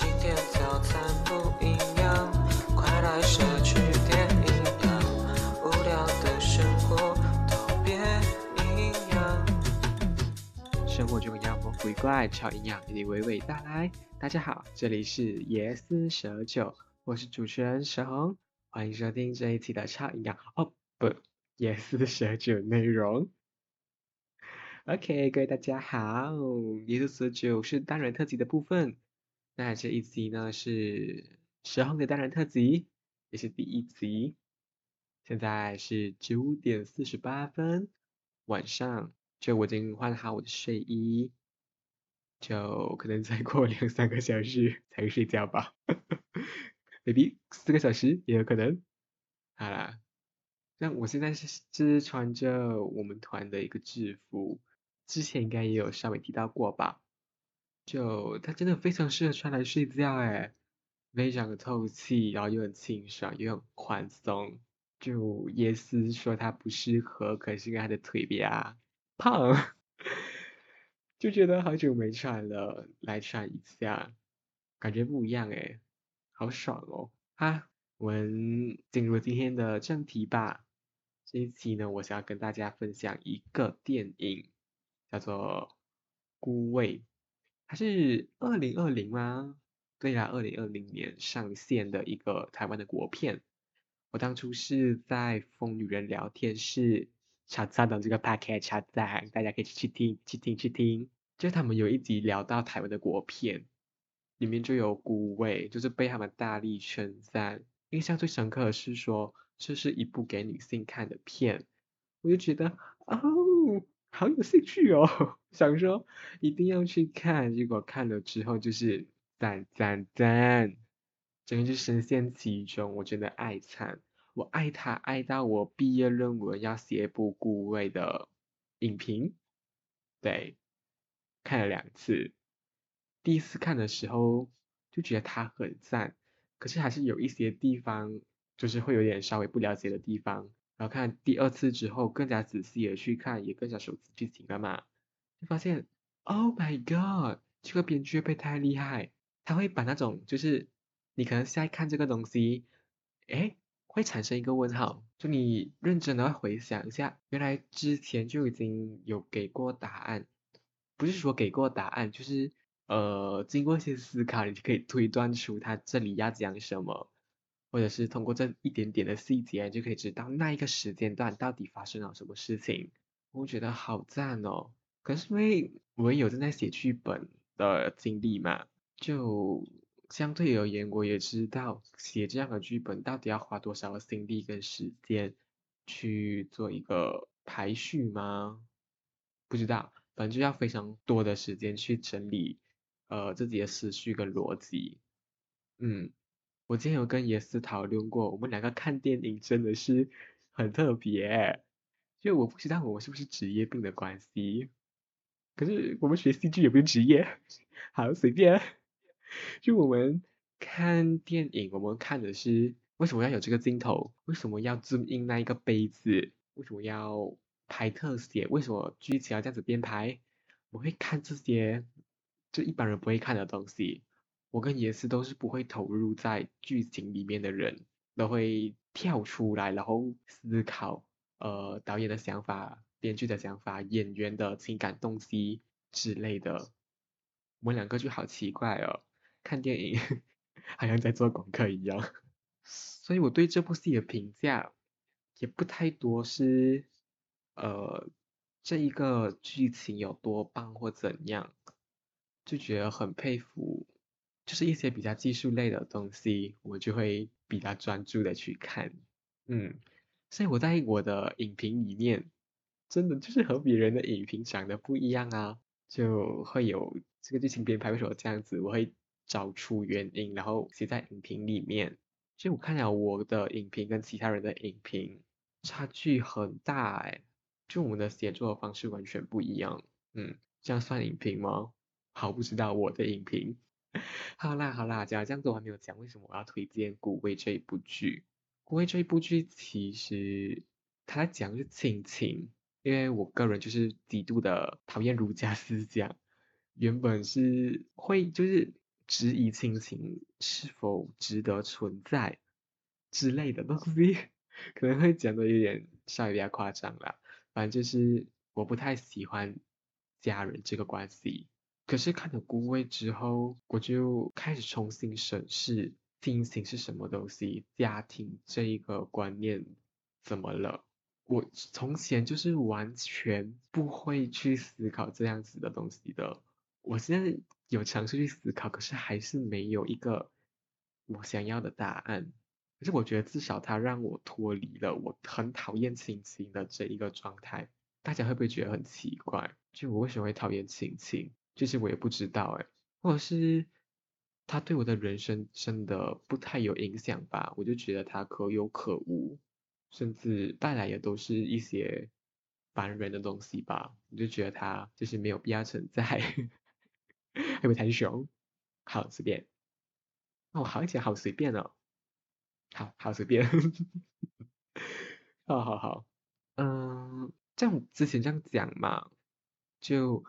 今天早餐不一样，快来摄取点营养，无聊的生活都别营养。生活中妖魔鬼怪，超营养，给你娓娓道来。大家好，这里是椰丝蛇酒，我是主持人蛇红，欢迎收听这一期的超营养哦不，椰丝蛇酒内容。OK，各位大家好，椰丝蛇酒是单人特辑的部分，那这一集呢是蛇红的单人特辑，也是第一集。现在是九点四十八分，晚上。就我已经换好我的睡衣，就可能再过两三个小时才睡觉吧，maybe 四个小时也有可能。好啦，那我现在是是穿着我们团的一个制服，之前应该也有稍微提到过吧。就它真的非常适合穿来睡觉诶，非常的透气，然后又很清爽，又很宽松。就耶斯说它不适合，可是因为他的腿比较胖，就觉得好久没穿了，来穿一下，感觉不一样诶，好爽哦！哈，我们进入今天的正题吧。这一期呢，我想要跟大家分享一个电影，叫做《孤味》，它是二零二零吗？对呀，二零二零年上线的一个台湾的国片。我当初是在疯女人聊天室。查查的这个 packet 查赞，大家可以去听去听去听。就是他们有一集聊到台湾的国片，里面就有孤味，就是被他们大力称赞。印象最深刻的是说，这是一部给女性看的片，我就觉得哦，好有兴趣哦，想说一定要去看。结果看了之后就是赞赞赞，整个就深陷其中，我真的爱惨。我爱他爱到我毕业论文要写部顾味的影评，对，看了两次，第一次看的时候就觉得他很赞，可是还是有一些地方就是会有点稍微不了解的地方，然后看第二次之后更加仔细的去看，也更加熟悉剧情了嘛，就发现，Oh my god，这个编剧被太厉害，他会把那种就是你可能现在看这个东西，诶。会产生一个问号，就你认真的回想一下，原来之前就已经有给过答案，不是说给过答案，就是呃经过一些思考，你就可以推断出他这里要讲什么，或者是通过这一点点的细节，就可以知道那一个时间段到底发生了什么事情。我觉得好赞哦！可是因为我有正在写剧本的经历嘛，就。相对而言，我也知道写这样的剧本到底要花多少的心力跟时间去做一个排序吗？不知道，反正就要非常多的时间去整理呃自己的思绪跟逻辑。嗯，我之前有跟耶斯讨论过，我们两个看电影真的是很特别，就我不知道我们是不是职业病的关系，可是我们学戏剧也不是职业，好随便。就我们看电影，我们看的是为什么要有这个镜头？为什么要 zoom in 那一个杯子？为什么要拍特写？为什么剧情要这样子编排？我会看这些，就一般人不会看的东西。我跟野斯都是不会投入在剧情里面的人，都会跳出来，然后思考，呃，导演的想法、编剧的想法、演员的情感动机之类的。我们两个就好奇怪哦。看电影 好像在做功课一样，所以我对这部戏的评价也不太多，是呃这一个剧情有多棒或怎样，就觉得很佩服，就是一些比较技术类的东西，我就会比较专注的去看，嗯，所以我在我的影评里面，真的就是和别人的影评长得不一样啊，就会有这个剧情编排为什么这样子，我会。找出原因，然后写在影评里面。其实我看了我的影评跟其他人的影评，差距很大哎，就我们的写作方式完全不一样。嗯，这样算影评吗？好，不知道我的影评。好 啦好啦，讲这样子我还没有讲为什么我要推荐《古味》这一部剧。《古味》这一部剧其实他在讲是亲情，因为我个人就是极度的讨厌儒家思想，原本是会就是。质疑亲情是否值得存在之类的东西，可能会讲的有点稍微比较夸张啦。反正就是我不太喜欢家人这个关系。可是看了孤味之后，我就开始重新审视亲情是什么东西，家庭这一个观念怎么了？我从前就是完全不会去思考这样子的东西的。我现在有尝试去思考，可是还是没有一个我想要的答案。可是我觉得至少它让我脱离了我很讨厌亲情的这一个状态。大家会不会觉得很奇怪？就我为什么会讨厌亲情？就是我也不知道哎，或者是他对我的人生真的不太有影响吧？我就觉得他可有可无。甚至带来的都是一些烦人的东西吧，我就觉得它就是没有必要存在，会不会太凶？好随便，哦，好讲好随便哦，好好随便，好好好，嗯，这样之前这样讲嘛，就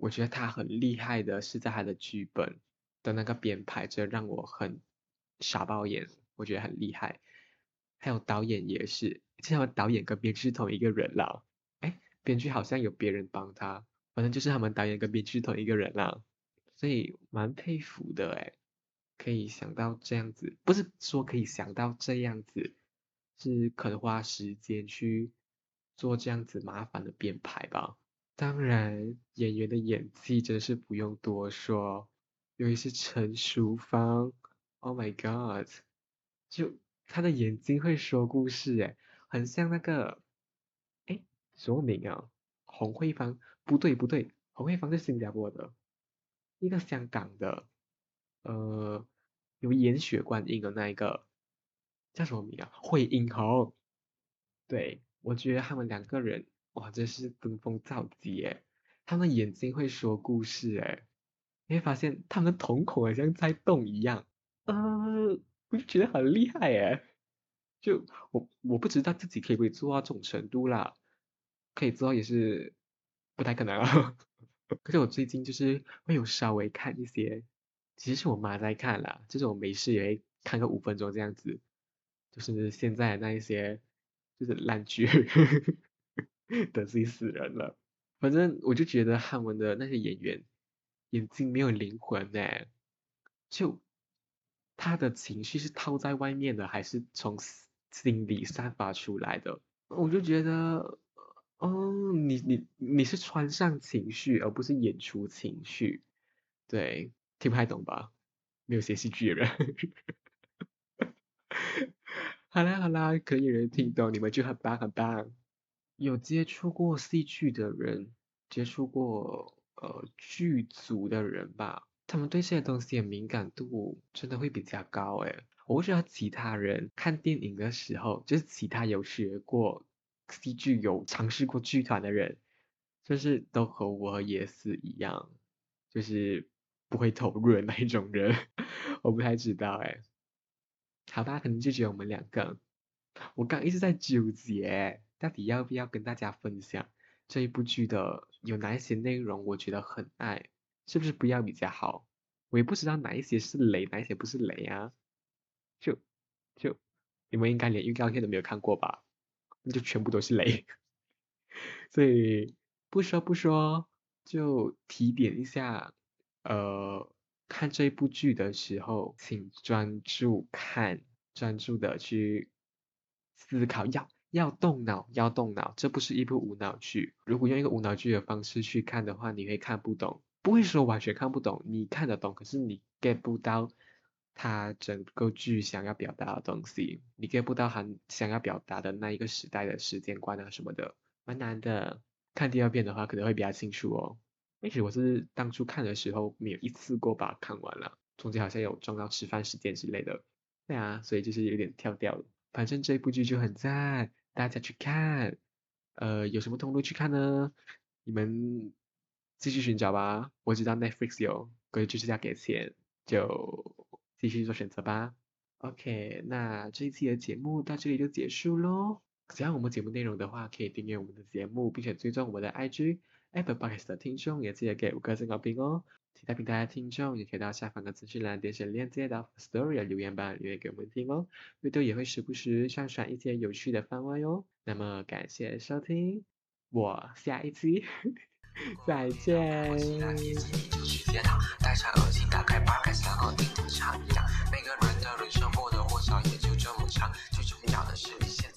我觉得他很厉害的是在他的剧本的那个编排，这让我很傻爆眼，我觉得很厉害。还有导演也是，这样导演跟编剧是同一个人啦。哎，编剧好像有别人帮他，反正就是他们导演跟编剧同一个人啦，所以蛮佩服的哎，可以想到这样子，不是说可以想到这样子，是肯花时间去做这样子麻烦的编排吧。当然，演员的演技真是不用多说，尤其是陈淑芳，Oh my God，就。他的眼睛会说故事，诶，很像那个，哎，什么名啊？洪慧芳？不对不对，洪慧芳是新加坡的，一个香港的，呃，有演血观音的那一个，叫什么名啊？惠英红。对，我觉得他们两个人，哇，真是登峰造极，诶，他们眼睛会说故事，诶，你会发现他们瞳孔好像在动一样，呃。我就觉得很厉害哎，就我我不知道自己可以不可以做到这种程度啦，可以做到也是不太可能啊。可是我最近就是会有稍微看一些，其实是我妈在看啦，就是我没事也会看个五分钟这样子，就是现在那一些就是烂剧，得罪死人了。反正我就觉得他们的那些演员眼睛没有灵魂哎，就。他的情绪是套在外面的，还是从心里散发出来的？我就觉得，哦，你你你是穿上情绪，而不是演出情绪。对，听不太懂吧？没有写戏剧的人。好啦好啦，可以人听懂，你们就很棒很棒。有接触过戏剧的人，接触过呃剧组的人吧。他们对这些东西的敏感度真的会比较高诶，我不知道其他人看电影的时候，就是其他有学过戏剧、有尝试过剧团的人，就是都和我和叶斯一样，就是不会投入的那一种人。我不太知道诶，好吧，可能就只有我们两个。我刚一直在纠结，到底要不要跟大家分享这一部剧的有哪一些内容，我觉得很爱。是不是不要比较好？我也不知道哪一些是雷，哪一些不是雷啊？就就你们应该连预告片都没有看过吧？那就全部都是雷。所以不说不说，就提点一下，呃，看这部剧的时候，请专注看，专注的去思考，要要动脑，要动脑。这不是一部无脑剧。如果用一个无脑剧的方式去看的话，你会看不懂。不会说完全看不懂，你看得懂，可是你 get 不到他整个剧想要表达的东西，你 get 不到他想要表达的那一个时代的时间观啊什么的，蛮难的。看第二遍的话可能会比较清楚哦。其实我是当初看的时候没有一次过把它看完了，中间好像有撞到吃饭时间之类的。对啊，所以就是有点跳掉了。反正这部剧就很赞，大家去看。呃，有什么通路去看呢？你们。继续寻找吧，我知道 Netflix 有，可是就是要给钱，就继续做选择吧。OK，那这一期的节目到这里就结束喽。喜欢我们节目内容的话，可以订阅我们的节目，并且追踪我们的 IG。Apple Podcast 的听众也记得给五颗星好评哦。其他平台的听众也可以到下方的资讯栏点选链接到 Story 留言板留言给我们听哦。绿豆也会时不时上传一些有趣的番外哟。那么感谢收听，我下一期再见。最重要的是你现。